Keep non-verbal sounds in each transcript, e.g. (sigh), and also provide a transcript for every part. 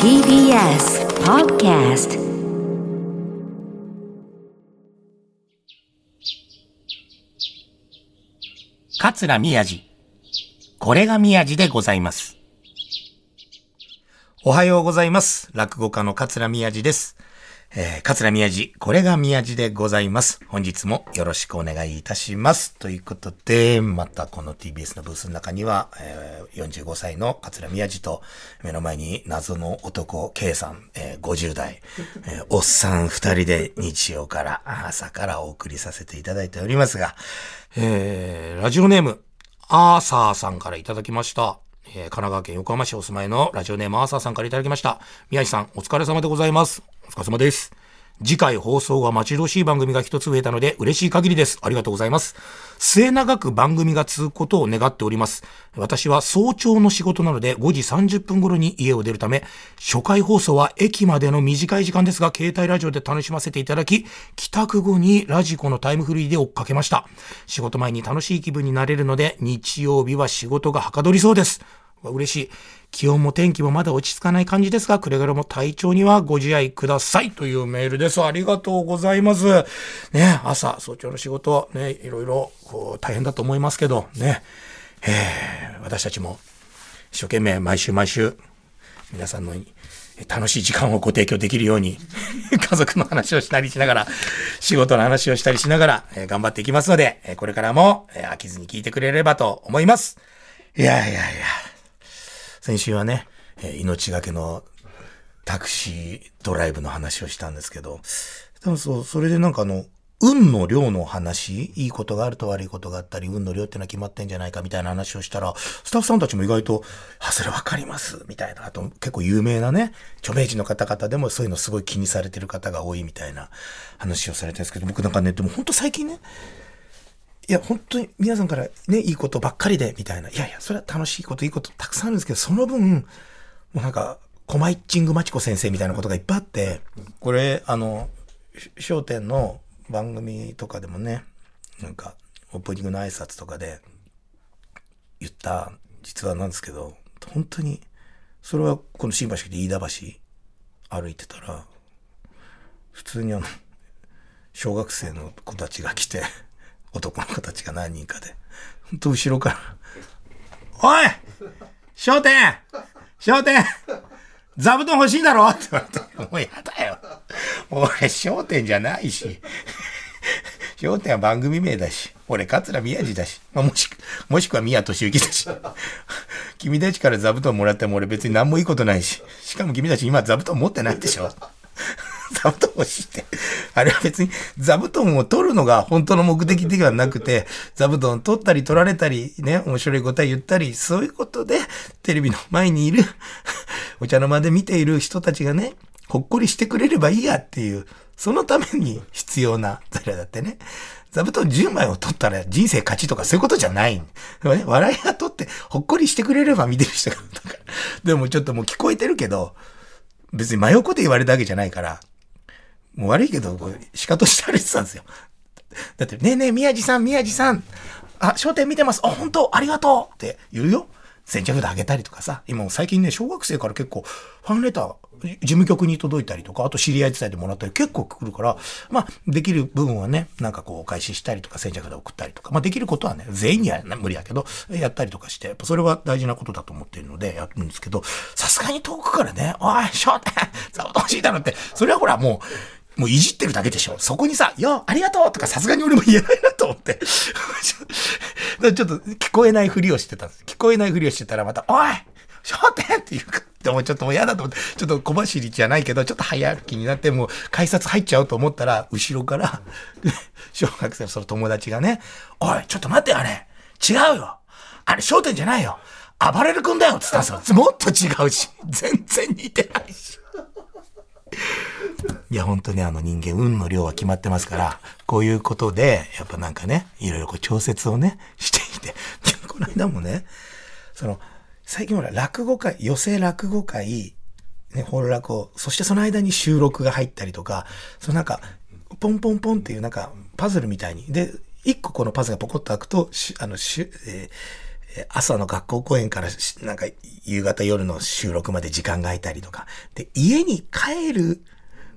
TBS Podcast 桂宮治。これが宮治でございます。おはようございます。落語家の桂宮治です。えー、桂宮治、これが宮治でございます。本日もよろしくお願いいたします。ということで、またこの TBS のブースの中には、えー、45歳の桂宮治と、目の前に謎の男 K さん、えー、50代、えーおっさん二人で日曜から、朝からお送りさせていただいておりますが、えー、ラジオネーム、アーサーさんからいただきました。神奈川県横浜市お住まいのラジオネームアーサーさんからいただきました。宮治さん、お疲れ様でございます。お疲れ様です。次回放送が待ち遠しい番組が一つ増えたので嬉しい限りです。ありがとうございます。末永く番組が続くことを願っております。私は早朝の仕事なので5時30分頃に家を出るため、初回放送は駅までの短い時間ですが、携帯ラジオで楽しませていただき、帰宅後にラジコのタイムフリーで追っかけました。仕事前に楽しい気分になれるので、日曜日は仕事がはかどりそうです。嬉しい。気温も天気もまだ落ち着かない感じですが、くれぐれも体調にはご自愛くださいというメールです。ありがとうございます。ね、朝、早朝の仕事、ね、いろいろ、こう、大変だと思いますけど、ね、えー私たちも、一生懸命毎週毎週、皆さんの楽しい時間をご提供できるように、(laughs) 家族の話をしたりしながら、仕事の話をしたりしながら、えー頑張っていきますので、えーこれからも、えー飽きずに聞いてくれればと思います。いやいやいや。先週はね、え命がけのタクシードライブの話をしたんですけど、でもそう、それでなんかあの、運の量の話、いいことがあると悪いことがあったり、運の量ってのは決まってんじゃないかみたいな話をしたら、スタッフさんたちも意外と、あ、それわかります、みたいな。あと、結構有名なね、著名人の方々でもそういうのすごい気にされてる方が多いみたいな話をされてるんですけど、僕なんかね、でも本当最近ね、いや、本当に皆さんからね、いいことばっかりで、みたいな。いやいや、それは楽しいこと、いいことたくさんあるんですけど、その分、もうなんか、コマイッチングマチコ先生みたいなことがいっぱいあって、これ、あの、し笑点の番組とかでもね、なんか、オープニングの挨拶とかで言った実話なんですけど、本当に、それはこの新橋で飯田橋歩いてたら、普通にあの、小学生の子たちが来て、男の子たちが何人かで、ほんと後ろから、おい商店商店座布団欲しいだろ？って言われて、もうやだよ。俺、商店じゃないし。商店は番組名だし、俺、桂宮治だし、もしく、もしくは宮俊之だし。君たちから座布団もらっても俺別に何もいいことないし。しかも君たち今座布団持ってないでしょ座布団欲しいって。あれは別に座布団を取るのが本当の目的ではなくて、座布団取ったり取られたり、ね、面白い答え言ったり、そういうことで、テレビの前にいる、お茶の間で見ている人たちがね、ほっこりしてくれればいいやっていう、そのために必要な材料だってね。座布団10枚を取ったら人生勝ちとかそういうことじゃない。ね、笑いが取ってほっこりしてくれれば見てる人が、だかでもちょっともう聞こえてるけど、別に真横で言われたわけじゃないから、もう悪いけど、仕方して歩いてたんですよ。だって、ねえねえ、宮治さん、宮治さん、あ、商店見てます。あ、本当ありがとうって言うよ。先着であげたりとかさ、今最近ね、小学生から結構、ファンレター、事務局に届いたりとか、あと知り合い伝えてもらったり結構来るから、まあ、できる部分はね、なんかこう、お返ししたりとか、先着で送ったりとか、まあ、できることはね、全員には無理だけど、やったりとかして、やっぱそれは大事なことだと思っているので、やるんですけど、さすがに遠くからね、おい、商店、座布団欲しいだろって、それはほらもう、もういじってるだけでしょ。そこにさ、よ、ありがとうとかさすがに俺も言えないなと思って。(laughs) ちょっと聞こえないふりをしてたんです。聞こえないふりをしてたらまた、おい商店っていうか、でもちょっともう嫌だと思って、ちょっと小走りじゃないけど、ちょっと早歩きになって、もう改札入っちゃおうと思ったら、後ろから、(laughs) 小学生のその友達がね、おい、ちょっと待ってあれ違うよあれ商店じゃないよ暴れる君だよっつったんですよ。もっと違うし、全然似てないし。いや、本当にあの人間、運の量は決まってますから、こういうことで、やっぱなんかね、いろいろこう調節をね、(laughs) していて。(laughs) この間もね、その、最近ほら、落語会、寄席落語会、ね、ホール落語、そしてその間に収録が入ったりとか、そのなんか、ポンポンポンっていうなんか、パズルみたいに。で、一個このパズルがポコッと開くと、あの、しゅ、えー朝の学校公演からなんか夕方夜の収録まで時間が空いたりとか。で、家に帰る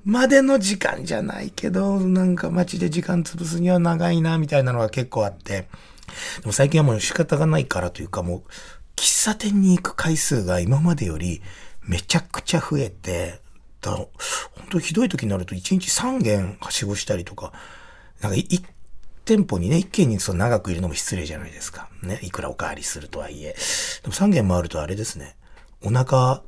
までの時間じゃないけど、なんか街で時間潰すには長いな、みたいなのが結構あって。でも最近はもう仕方がないからというかもう、喫茶店に行く回数が今までよりめちゃくちゃ増えて、だ本当ひどい時になると1日3軒はしごしたりとか、なんか1店舗にね、1軒にそう長くいるのも失礼じゃないですか。ね、いくらおかわりするとはいえ。でも3軒もあるとあれですね、お腹、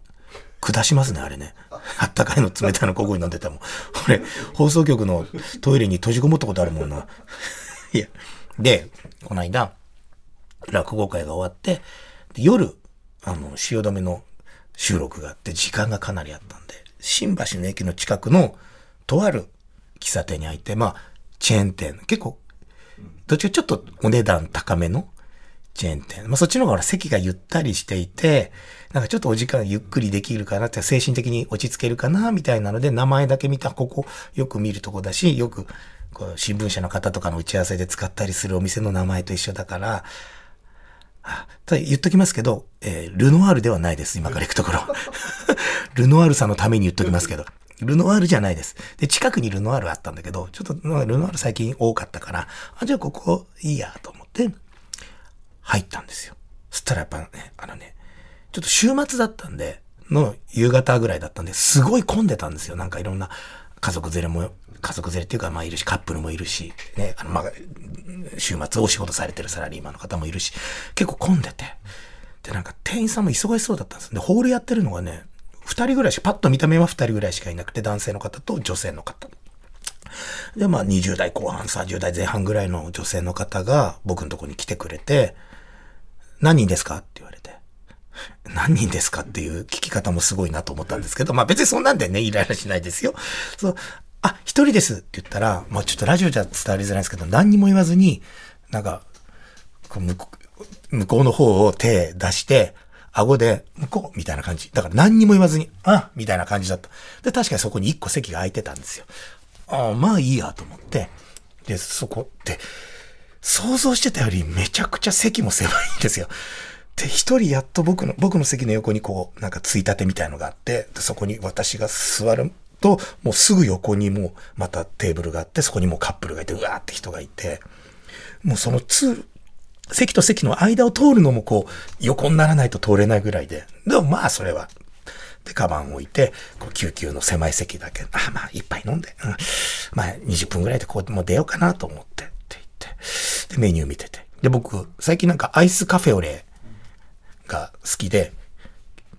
下しますね、あれね。あったかいの冷たいのここに飲んでてもん。俺、放送局のトイレに閉じこもったことあるもんな。いや。で、この間、落語会が終わって、夜、あの、汐留の収録があって、時間がかなりあったんで、新橋の駅の近くの、とある喫茶店に入って、まあ、チェーン店、結構、どっちかちょっとお値段高めのチェーン店。まあ、そっちの方が席がゆったりしていて、なんかちょっとお時間ゆっくりできるかなって、精神的に落ち着けるかな、みたいなので、名前だけ見た、ここよく見るとこだし、よく、こう、新聞社の方とかの打ち合わせで使ったりするお店の名前と一緒だから、ただ言っときますけど、えールノワールではないです、今から行くところ。(laughs) ルノワールさんのために言っときますけど。ルノワールじゃないです。で、近くにルノワールあったんだけど、ちょっと、ルノワール最近多かったから、あ、じゃあここいいやと思って、入ったんですよ。そしたらやっぱね、あのね、ちょっと週末だったんで、の夕方ぐらいだったんで、すごい混んでたんですよ。なんかいろんな家族連れも、家族連れっていうか、まあいるし、カップルもいるし、ね、あの、まあ、週末お仕事されてるサラリーマンの方もいるし、結構混んでて。で、なんか店員さんも忙しそうだったんです。で、ホールやってるのがね、二人ぐらいしか、パッと見た目は二人ぐらいしかいなくて、男性の方と女性の方。で、まあ20代後半、30代前半ぐらいの女性の方が僕のとこに来てくれて、何人ですか？って言われて。何人ですかっていう聞き方もすごいなと思ったんですけど、まあ別にそんなんでね、イライラしないですよ。そう、あ、一人ですって言ったら、まあちょっとラジオじゃ伝わりづらいんですけど、何にも言わずに、なんか、こう向向こうの方を手出して、顎で、向こうみたいな感じ。だから何にも言わずに、あみたいな感じだった。で、確かにそこに一個席が空いてたんですよ。ああ、まあいいやと思って。で、そこって、想像してたよりめちゃくちゃ席も狭いんですよ。で、一人やっと僕の、僕の席の横にこう、なんかついたてみたいのがあって、でそこに私が座ると、もうすぐ横にもうまたテーブルがあって、そこにもうカップルがいて、うわーって人がいて、もうその通、席と席の間を通るのもこう、横にならないと通れないぐらいで。でもまあそれは。で、カバン置いて、こう、救急の狭い席だけ、あ、まあ、一杯飲んで、うん。まあ、20分ぐらいでこう、もう出ようかなと思って、って言って。で、メニュー見てて。で、僕、最近なんかアイスカフェオレが好きで、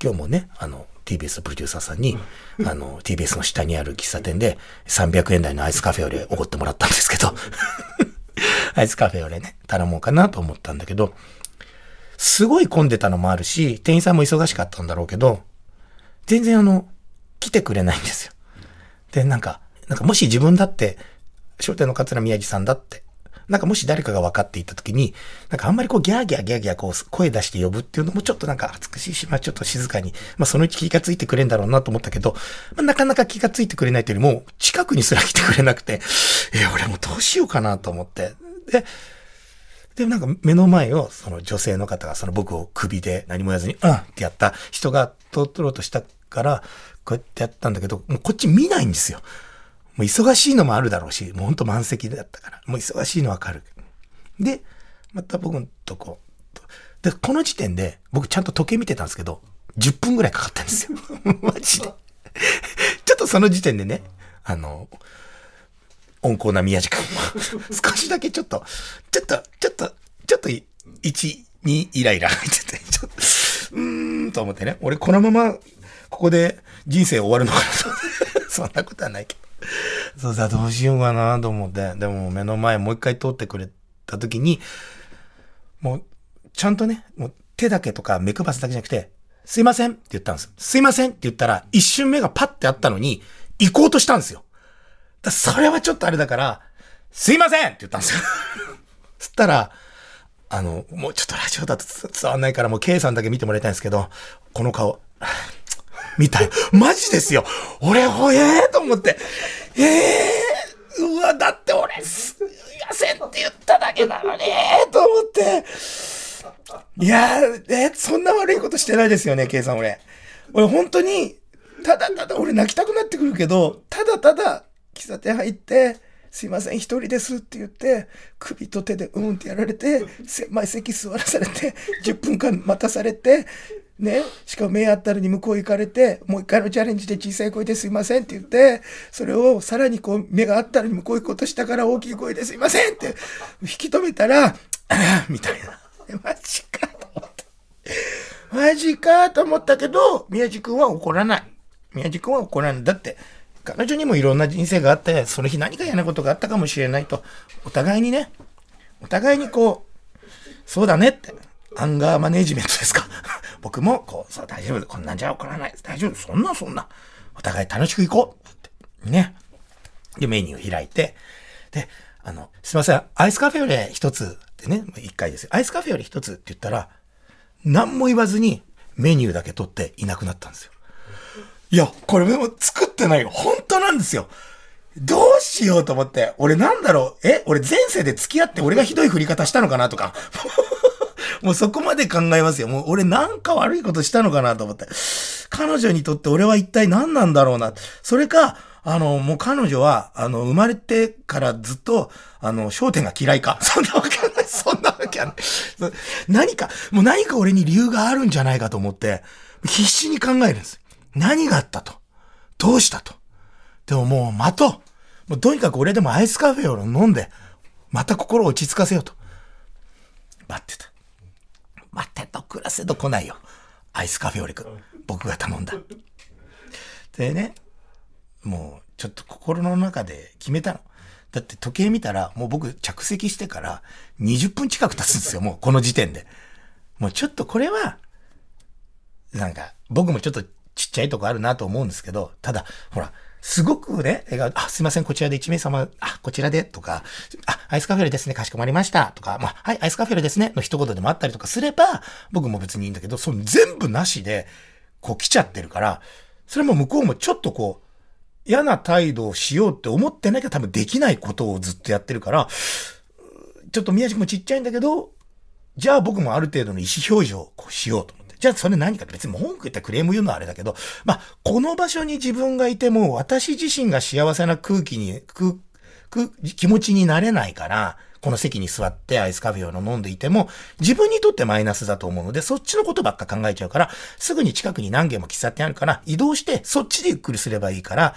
今日もね、あの、TBS プロデューサーさんに、あの、TBS の下にある喫茶店で300円台のアイスカフェオレおごってもらったんですけど、(laughs) アイスカフェオレね、頼もうかなと思ったんだけど、すごい混んでたのもあるし、店員さんも忙しかったんだろうけど、全然あの、来てくれないんですよ。で、なんか、なんかもし自分だって、商店の桂宮治さんだって、なんかもし誰かが分かっていた時に、なんかあんまりこうギャーギャーギャーギャーこう声出して呼ぶっていうのもちょっとなんか恥ずかしいし、まあちょっと静かに、まあそのうち気がついてくれんだろうなと思ったけど、まあなかなか気がついてくれないというよりも、近くにすら来てくれなくて、え、俺もどうしようかなと思って。で、で、なんか目の前をその女性の方がその僕を首で何も言わずに、うんってやった人が通ろうとしたから、こうやってやったんだけど、もうこっち見ないんですよ。もう忙しいのもあるだろうし、もうほんと満席だったから、もう忙しいのわかる。で、また僕のとこ、で、この時点で僕ちゃんと時計見てたんですけど、10分ぐらいかかったんですよ。(laughs) マジで。ちょっとその時点でね、あの、温厚な宮治君も、少しだけちょっと、ちょっと、ちょっと、ちょっと、1、2イライラ入ってて、ちょっと、うーんと思ってね、俺このまま、ここで人生終わるのかなと。(laughs) そんなことはないけど。(laughs) そうさ、どうしようかなと思って。でも目の前もう一回通ってくれた時に、もう、ちゃんとね、もう手だけとか目くばすだけじゃなくて、すいませんって言ったんです。すいませんって言ったら、一瞬目がパッてあったのに、行こうとしたんですよ。だそれはちょっとあれだから、すいませんって言ったんですよ。(laughs) そしたら、あの、もうちょっとラジオだと伝わんないから、もう K さんだけ見てもらいたいんですけど、この顔、みたい。マジですよ。俺、ほえーと思って。ええー、うわ、だって俺、すいませんって言っただけなのに、と思って。いや、え、そんな悪いことしてないですよね、ケイさん俺。俺本当に、ただただ俺泣きたくなってくるけど、ただただ喫茶店入って、すいません、一人ですって言って、首と手でうんってやられて、狭い席座らされて、10分間待たされて、ね、しかも目あったらに向こう行かれて、もう一回のチャレンジで小さい声ですいませんって言って、それをさらにこう目があったらに向こう行こうとしたから大きい声ですいませんって引き止めたら、みたいな。マジかと思った。マジかと思ったけど、宮地君は怒らない。宮地君は怒らない。だって、彼女にもいろんな人生があって、その日何か嫌なことがあったかもしれないと、お互いにね、お互いにこう、そうだねって、アンガーマネジメントですか。僕も、こう、そう、大丈夫。こんなんじゃ怒らない。大丈夫。そんな、そんな。お互い楽しく行こう。って。ね。で、メニュー開いて、で、あの、すいません。アイスカフェより一つってね、一回ですよ。アイスカフェより一つって言ったら、何も言わずにメニューだけ取っていなくなったんですよ。いや、これも作ってないよ。本当なんですよ。どうしようと思って。俺なんだろう。え俺前世で付き合って俺がひどい振り方したのかなとか。もうそこまで考えますよ。もう俺なんか悪いことしたのかなと思って。彼女にとって俺は一体何なんだろうな。それか、あの、もう彼女は、あの、生まれてからずっと、あの、焦点が嫌いか。(laughs) そんなわけない。そんなわけない。何か、もう何か俺に理由があるんじゃないかと思って、必死に考えるんです。何があったと。どうしたと。でももう待とう。もうとにかく俺でもアイスカフェを飲んで、また心を落ち着かせようと。待ってた。待ってと暮らせと来ないよ。アイスカフェオレく僕が頼んだ。でね、もうちょっと心の中で決めたの。だって時計見たら、もう僕着席してから20分近く経つんですよ、もうこの時点で。もうちょっとこれは、なんか、僕もちょっとちっちゃいとこあるなと思うんですけど、ただ、ほら、すごくね、あ、すいません、こちらで1名様、あ、こちらで、とか、あ、アイスカフェレですね、かしこまりました、とか、まあ、はい、アイスカフェレですね、の一言でもあったりとかすれば、僕も別にいいんだけど、その全部なしで、こう来ちゃってるから、それも向こうもちょっとこう、嫌な態度をしようって思ってなきゃ多分できないことをずっとやってるから、ちょっと宮地もちっちゃいんだけど、じゃあ僕もある程度の意思表示をこうしようと思って。じゃあそれ何かって別に文句言ったらクレーム言うのはあれだけど、まあ、この場所に自分がいても私自身が幸せな空気に、く、く、気持ちになれないから、この席に座ってアイスカフェを飲んでいても、自分にとってマイナスだと思うので、そっちのことばっか考えちゃうから、すぐに近くに何軒も喫茶店あるから、移動して、そっちでゆっくりすればいいから、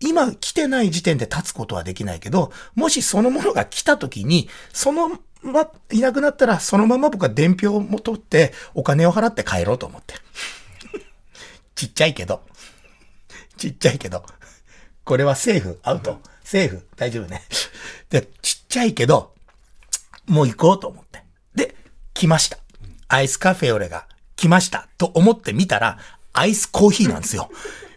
今来てない時点で立つことはできないけど、もしそのものが来た時に、そのま、いなくなったら、そのまま僕は伝票も取って、お金を払って帰ろうと思って。ちっちゃいけど。ちっちゃいけど。これはセーフ、アウト。セーフ、大丈夫ね。で、ちっちゃいけど、もう行こうと思って。で、来ました。アイスカフェオレが来ました。と思ってみたら、アイスコーヒーなんですよ。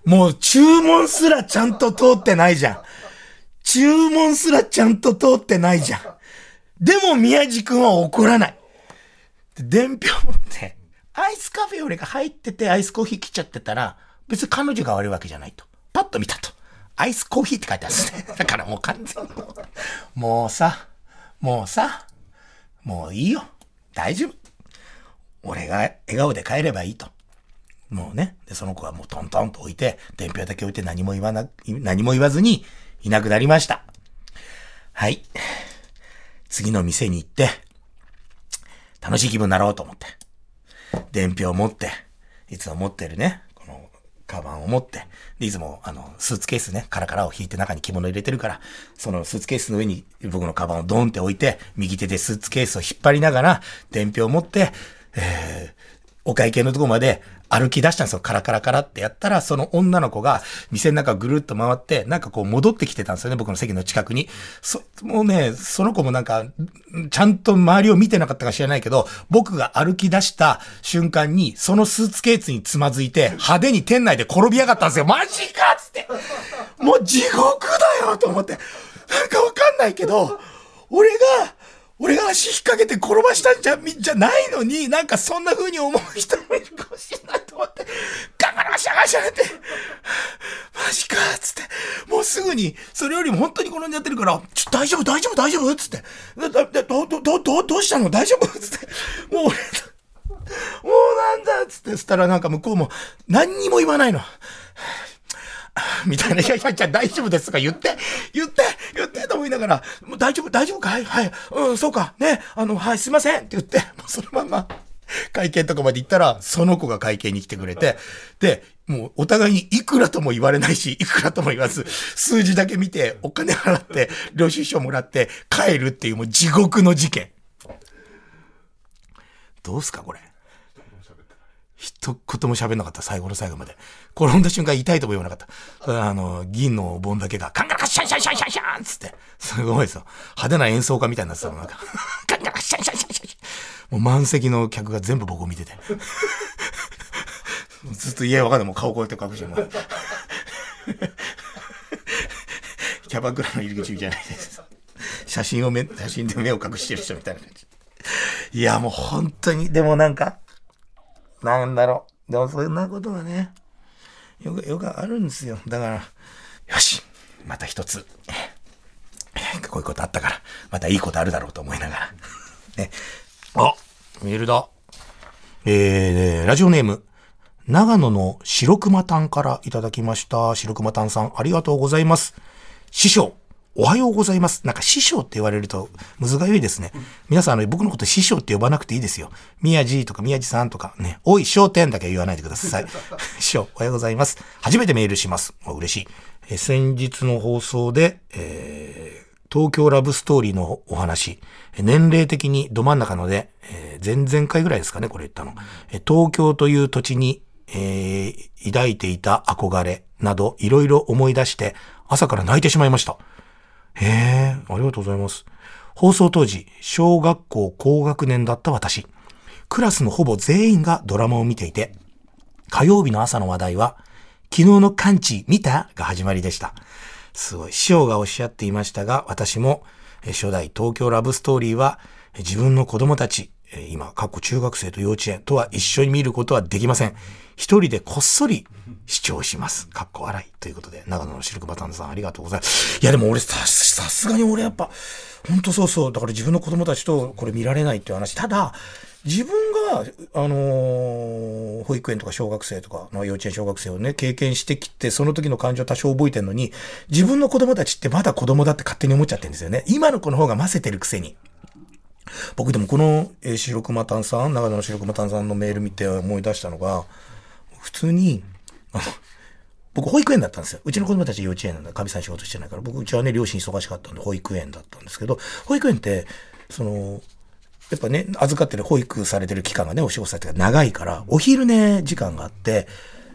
もう注文すらちゃんと通ってないじゃん。注文すらちゃんと通ってないじゃん。でも宮地君は怒らない。伝票持って、アイスカフェオレが入っててアイスコーヒー来ちゃってたら、別に彼女が悪いわけじゃないと。パッと見たと。アイスコーヒーって書いてあるんですね。(laughs) だからもう完全に。もうさ、もうさ、もういいよ。大丈夫。俺が笑顔で帰ればいいと。もうね。で、その子はもうトントンと置いて、伝票だけ置いて何も言わな、何も言わずにいなくなりました。はい。次の店に行って、楽しい気分になろうと思って。伝票を持って、いつも持ってるね、カバンを持って、で、いつも、あの、スーツケースね、カラカラを引いて中に着物入れてるから、そのスーツケースの上に僕のカバンをドンって置いて、右手でスーツケースを引っ張りながら、伝票を持って、えー、お会計のとこまで歩き出したんですよ。カラカラカラってやったら、その女の子が店の中ぐるっと回って、なんかこう戻ってきてたんですよね。僕の席の近くに。そ、もうね、その子もなんか、ちゃんと周りを見てなかったか知らないけど、僕が歩き出した瞬間に、そのスーツケースにつまずいて、派手に店内で転びやがったんですよ。マジかっつって。もう地獄だよと思って。なんかわかんないけど、俺が、俺が足引っ掛けて転ばしたんじゃ、じゃないのに、なんかそんな風に思う人もいるかもしれないと思って、ガガラシャガシャって、マジかつって、もうすぐに、それよりも本当に転んじゃってるから、ちょ、大丈夫大丈夫大丈夫っつって、ど、ど、ど、ど、どうしたの？大丈夫？っつって、もう俺、もうなんだっつって。したらなんか向こうも何にも言わないの。(laughs) みたいな、いやいや、じゃ大丈夫ですとか言って、言って、言ってと思いながら、もう大丈夫、大丈夫かはい？はい、うん、そうか、ね、あの、はい、すいません。って言って、もうそのまま、会見とかまで行ったら、その子が会見に来てくれて、で、もうお互いにいくらとも言われないし、いくらとも言わず、数字だけ見て、お金払って、領収書もらって帰るっていうもう地獄の事件。どうすか、これ？一言も喋んなかった、最後の最後まで。転んだ瞬間痛いとも言わなかった。あの、銀の盆だけが、カンガラカッシャンシャンシャンシャンシャンつって、すごいですよ。派手な演奏家みたいになってたの、なんか。(laughs) カンガラカッシャンシャンシャンシャンもう満席の客が全部僕を見てて。(laughs) ずっと家わかんないもう顔こうやって隠しても。(laughs) キャバクラの入り口じゃないです。写真を目、写真で目を隠してる人みたいな感じ。いや、もう本当に、でもなんか、なんだろう。でもそんなことはね、よく、よくあるんですよ。だから、よし、また一つ、こういうことあったから、またいいことあるだろうと思いながら。ね。あ、メールだ。えー、ラジオネーム、長野の白熊炭からいただきました。白熊炭さん、ありがとうございます。師匠、おはようございます。なんか師匠って言われると難がゆいですね。皆さん、あの、僕のこと師匠って呼ばなくていいですよ。宮地とか宮地さんとかね、おい、商店だけ言わないでください。(laughs) 師匠、おはようございます。初めてメールします。嬉しい。え先日の放送で、えー、東京ラブストーリーのお話、年齢的にど真ん中ので、えー、前々回ぐらいですかね、これ言ったの。え東京という土地に、えー、抱いていた憧れなど、いろいろ思い出して、朝から泣いてしまいました。へえ、ありがとうございます。放送当時、小学校高学年だった私。クラスのほぼ全員がドラマを見ていて、火曜日の朝の話題は、昨日の完治見たが始まりでした。すごい。師匠がおっしゃっていましたが、私も、初代東京ラブストーリーは、自分の子供たち、今、過去中学生と幼稚園とは一緒に見ることはできません。一人でこっそり視聴します。かっこ笑い。ということで、長野のシルクバタンさんありがとうございます。いや、でも俺さ、さすがに俺やっぱ、ほんとそうそう。だから自分の子供たちとこれ見られないっていう話。ただ、自分が、あのー、保育園とか小学生とか、まあ、幼稚園小学生をね、経験してきて、その時の感情多少覚えてるのに、自分の子供たちってまだ子供だって勝手に思っちゃってるんですよね。今の子の方が混ぜてるくせに。僕でもこの、えー、白熊炭さん、長野の白熊炭さんのメール見て思い出したのが、普通に、(laughs) 僕保育園だったんですよ。うちの子供たち幼稚園なんだ。神さん仕事してないから。僕、うちはね、両親忙しかったんで保育園だったんですけど、保育園って、その、やっぱね、預かってる保育されてる期間がね、お仕事されてる長いから、お昼寝時間があって、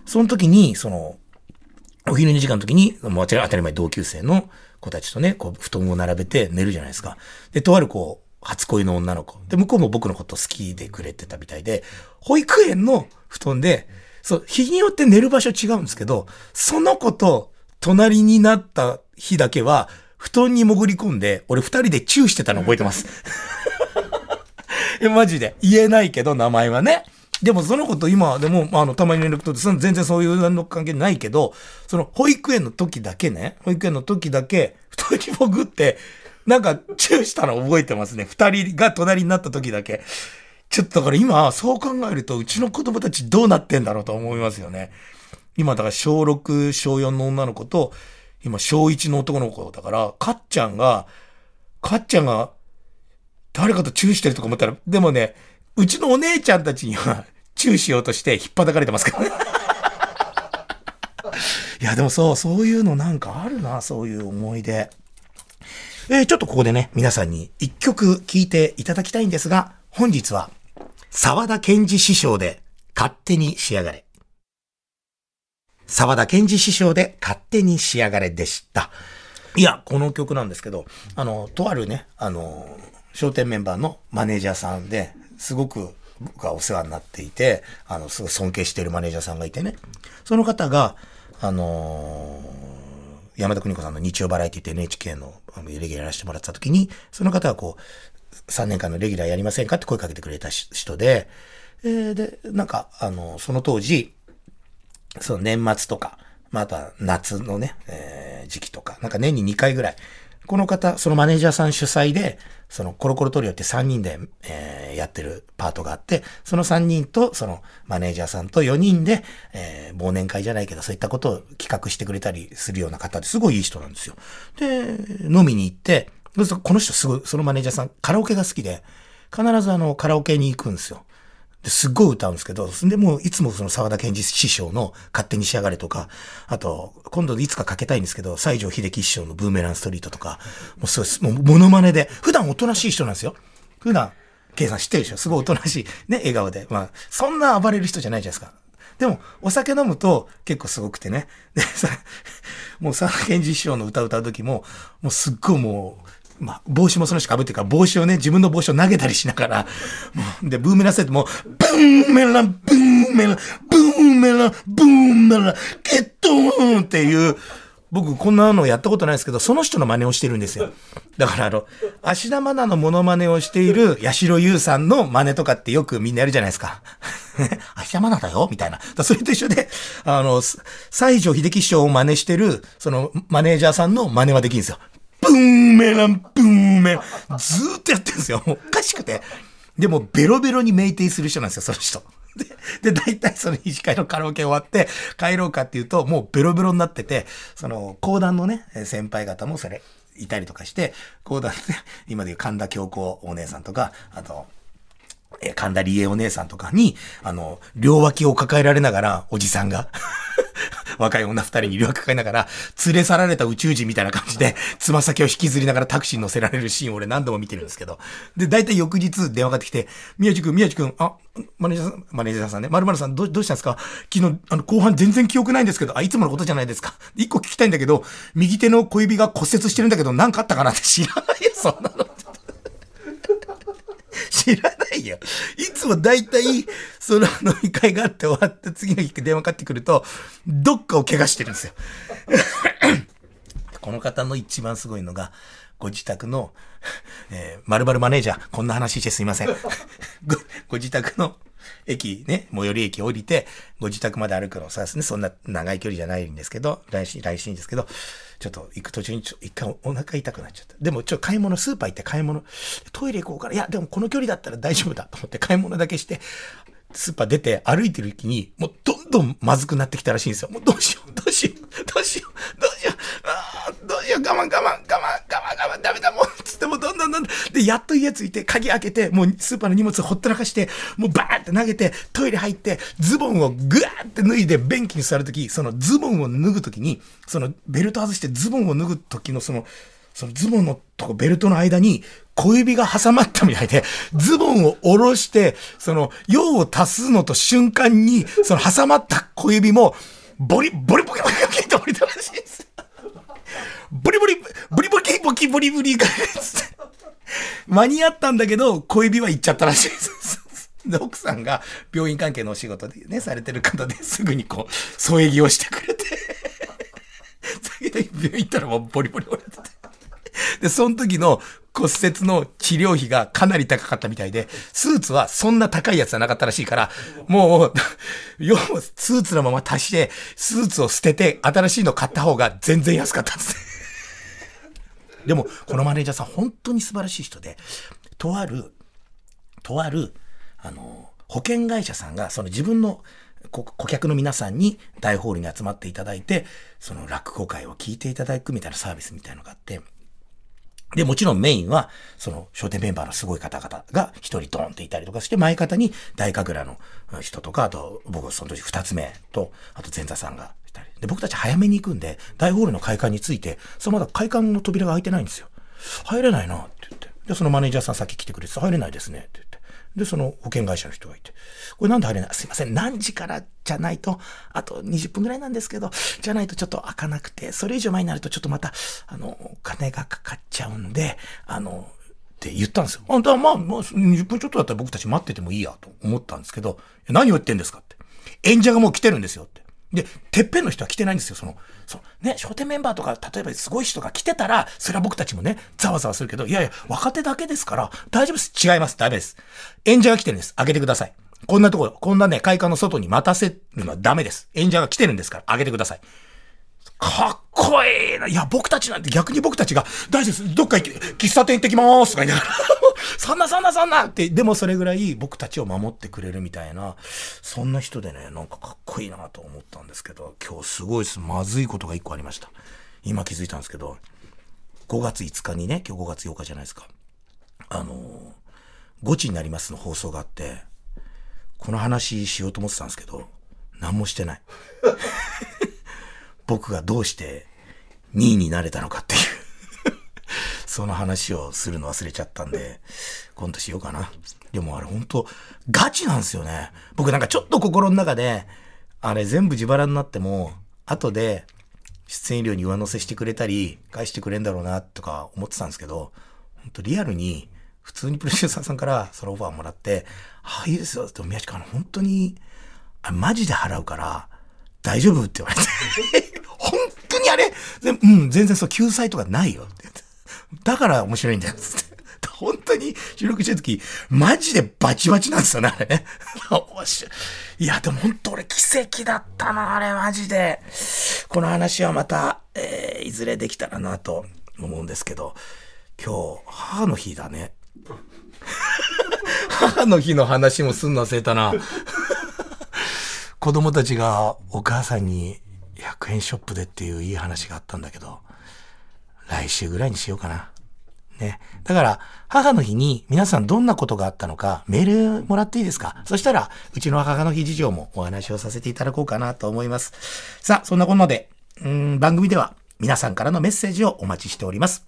その時に、その、お昼寝時間の時に、もちろん当たり前同級生の子たちとね、こう、布団を並べて寝るじゃないですか。で、とあるこう、初恋の女の子。で、向こうも僕のこと好きでくれてたみたいで、保育園の布団で、そう、日によって寝る場所違うんですけど、その子と隣になった日だけは、布団に潜り込んで、俺二人でチューしてたの覚えてます。え、(laughs) マジで。言えないけど、名前はね。でもその子と今でも、あの、たまに連絡取って、全然そういうの関係ないけど、その保育園の時だけね、保育園の時だけ、布団に潜って、なんか、チューしたの覚えてますね。二人が隣になった時だけ。ちょっとだから今、そう考えると、うちの子供たちどうなってんだろうと思いますよね。今、だから小6、小4の女の子と、今、小1の男の子だから、かっちゃんが、かっちゃんが、誰かとチューしてるとか思ったら、でもね、うちのお姉ちゃんたちには、チューしようとして引っ叩かれてますからね。いや、でもそう、そういうのなんかあるな、そういう思い出。えー、ちょっとここでね、皆さんに一曲聴いていただきたいんですが、本日は、沢田健二師匠で勝手に仕上がれ。沢田健二師匠で勝手に仕上がれでした。いや、この曲なんですけど、あの、とあるね、あの、商店メンバーのマネージャーさんで、すごく僕がお世話になっていて、あの、すごい尊敬してるマネージャーさんがいてね、その方が、あのー、山田邦子さんの日曜バラエティって NHK のレギュラーやらせてもらってた時に、その方はこう、3年間のレギュラーやりませんかって声かけてくれた人で、えー、で、なんか、あの、その当時、その年末とか、まあ、あとは夏のね、えー、時期とか、なんか年に2回ぐらい、この方、そのマネージャーさん主催で、そのコロコロトリオって3人で、えー、やってるパートがあって、その3人と、そのマネージャーさんと4人で、えー、忘年会じゃないけど、そういったことを企画してくれたりするような方ですごいいい人なんですよ。で、飲みに行って、この人すごい、そのマネージャーさん、カラオケが好きで、必ずあの、カラオケに行くんですよ。すっごい歌うんですけど、でもういつもその沢田健二師匠の勝手に仕上がれとか、あと、今度いつかかけたいんですけど、西城秀樹師匠のブーメランストリートとか、もうそうです、もうモノマネで、普段おとなしい人なんですよ。普段、計算知ってるでしょ？すごいおとなしい、ね、笑顔で。まあ、そんな暴れる人じゃないじゃないですか。でも、お酒飲むと結構すごくてね。で、さ、もう沢田健二師匠の歌歌う時も、もうすっごいもう、まあ、帽子もその人被ってるから、帽子をね、自分の帽子を投げたりしながら、もう、で、ブーメランセットも、ブーメラン、ブーメラン、ブーメラン、ブーメラン、ゲットーンっていう、僕こんなのやったことないですけど、その人の真似をしてるんですよ。だからあの、芦田愛菜のモノマネをしている八代優さんの真似とかってよくみんなやるじゃないですか。(laughs) 芦田愛菜だよ？みたいな。それと一緒で、あの、西城秀樹師匠を真似してる、そのマネージャーさんの真似はできるんですよ。ブーメラン、ブーメラン。ずーっとやってるんですよ。おかしくて。でも、ベロベロに酩酊する人なんですよ、その人。で、で、大体その医師会のカラオケ終わって帰ろうかっていうと、もうベロベロになってて、その、講談のね、先輩方もそれ、いたりとかして、講談で、今でいう神田京子お姉さんとか、あと、え、神田理恵お姉さんとかに、あの、両脇を抱えられながら、おじさんが (laughs) 若い女二人に両脇抱えながら、連れ去られた宇宙人みたいな感じで、つま先を引きずりながらタクシーに乗せられるシーンを俺何度も見てるんですけど。で、大体翌日電話がかってきて、宮地くん、宮地くん、あ、マネージャーさん、マネージャーさんね、まるまるさんど、どうしたんですか？昨日、あの、後半全然記憶ないんですけど、あ、いつものことじゃないですか。一個聞きたいんだけど、右手の小指が骨折してるんだけど、何かあったかなって知らないよ、そんなの。知らないよ。いつも大体、その飲み会があって終わった次の日電話かかってくると、どっかを怪我してるんですよ。(coughs) この方の一番すごいのが、ご自宅の、えー、〇〇マネージャー、こんな話してすいません。ご、ご自宅の駅ね、最寄り駅降りて、ご自宅まで歩くのを探すね。そんな長い距離じゃないんですけど、来週、来週ですけど、ちょっと行く途中にちょ一回お腹痛くなっちゃった。でもちょ買い物、スーパー行って買い物、トイレ行こうから、いや、でもこの距離だったら大丈夫だと思って買い物だけして、スーパー出て歩いてる時に、もうどんどんまずくなってきたらしいんですよ。もうどうしよう、どうしよう、どうしよう、どうしよう、ああ、どうしよう、我慢我慢、我慢、我慢、我慢、ダメだ、もう、どんどんどんどん、で、やっと家着いて、鍵開けて、もうスーパーの荷物ほったらかして、もうバーって投げて、トイレ入って、ズボンをグワーって脱いで便器に座るとき、そのズボンを脱ぐときに、そのベルト外してズボンを脱ぐときのその、そのズボンのとこ、ベルトの間に小指が挟まったみたいで、ズボンを下ろして、その、用を足すのと瞬間に、その挟まった小指も、ボリ、ボリボキボキボキって降りたらしいです。ボリボリ、ボリボキボキボリボリが、間に合ったんだけど、小指は行っちゃったらしいです。で、奥さんが病院関係のお仕事でね、されてる方ですぐにこう、添え木をしてくれて病院行ったらもうボリボリ折れてて。で、その時の骨折の治療費がかなり高かったみたいで、スーツはそんな高いやつじゃなかったらしいから、もう、要はスーツのまま足して、スーツを捨てて新しいの買った方が全然安かったんですね。でも、このマネージャーさん本当に素晴らしい人で、とある、とある、あの、保険会社さんが、その自分の顧客の皆さんに大ホールに集まっていただいて、その落語会を聞いていただくみたいなサービスみたいなのがあって、で、もちろんメインは、その、商店メンバーのすごい方々が一人ドーンっていたりとかして、前方に大神楽の人とか、あと、僕その時二つ目と、あと前座さんが。で、僕たち早めに行くんで、大ホールの会館について、そのまだ会館の扉が開いてないんですよ。入れないなって言って。で、そのマネージャーさんさっき来てくれて、入れないですねって言って。で、その保険会社の人がいて、これなんで入れない？すいません、何時からじゃないと、あと20分ぐらいなんですけど、じゃないとちょっと開かなくて、それ以上前になるとちょっとまた、あの、お金がかかっちゃうんで、あの、って言ったんですよ。あ、だまあ、まあ、20分ちょっとだったら僕たち待っててもいいやと思ったんですけど、何を言ってんですかって。演者がもう来てるんですよって。で、てっぺんの人は来てないんですよ、その、そのね、商店メンバーとか、例えばすごい人が来てたら、それは僕たちもね、ざわざわするけど、いやいや、若手だけですから、大丈夫です。違います。ダメです。演者が来てるんです。開けてください。こんなところ、こんなね、会館の外に待たせるのはダメです。演者が来てるんですから、開けてください。かっこいいな。いや、僕たちなんて逆に僕たちが、大丈夫です。どっか行き、喫茶店行ってきますとか言いながら、そんなそんなそんなって、でもそれぐらい僕たちを守ってくれるみたいな、そんな人でね、なんかかっこいいなと思ったんですけど、今日すごいです。まずいことが一個ありました。今気づいたんですけど、5月5日にね、今日5月8日じゃないですか。あの、ゴチになりますの放送があって、この話しようと思ってたんですけど、何もしてない。僕がどうして2位になれたのかっていうその話をするの忘れちゃったんで、今度しようかな。でもあれ本当ガチなんですよね。僕なんかちょっと心の中で、あれ全部自腹になっても、後で出演料に上乗せしてくれたり、返してくれんだろうなとか思ってたんですけど、本当リアルに、普通にプロデューサーさんからそのオファーもらって、ああ、いいですよって、宮近あの、本当に、あマジで払うから、大丈夫って言われて。(laughs) 本当にあれ、うん、全然そう、救済とかないよって言って。だから面白いんだよ、つって。本当に収録してる時、マジでバチバチなんですよね、あれね。(laughs) 面白いいや、でも本当俺奇跡だったな、あれ、マジで。この話はまた、えーいずれできたらなと思うんですけど、今日、母の日だね。(laughs) 母の日の話もすんの忘れたな。(laughs) 子供たちがお母さんに100円ショップでっていういい話があったんだけど、来週ぐらいにしようかな。ね。だから、母の日に皆さんどんなことがあったのかメールもらっていいですか？そしたら、うちの母の日事情もお話をさせていただこうかなと思います。さあ、そんなこんなで、うん番組では皆さんからのメッセージをお待ちしております。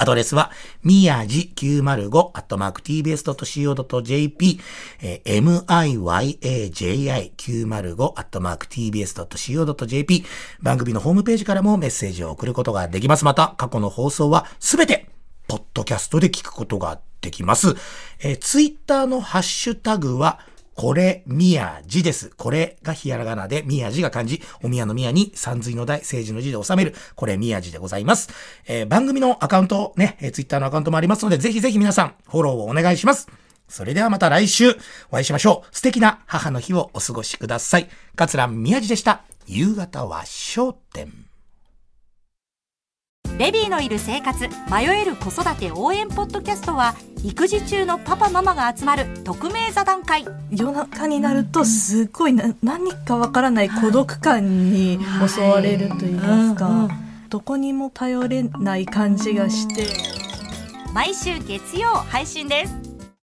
アドレスは、みやじ905、アットマーク tbs.co.jp、えー miyaji905、アットマーク tbs.co.jp、番組のホームページからもメッセージを送ることができます。また、過去の放送はすべて、ポッドキャストで聞くことができます。えー、ツイッターのハッシュタグは、これ、みやじです。これがひらがなで、みやじが漢字、おみやのみやに、三髄の代、政治の字で収める、これみやじでございます。えー番組のアカウント、ね、えー、ツイッターのアカウントもありますので、ぜひぜひ皆さん、フォローをお願いします。それではまた来週、お会いしましょう。素敵な母の日をお過ごしください。桂宮治でした。夕方は商店。ベビーのいる生活迷える子育て応援ポッドキャストは育児中のパパママが集まる匿名座談会。夜中になるとすごいな何かわからない孤独感に襲われると言いますか、うんうん。どこにも頼れない感じがして。毎週月曜配信です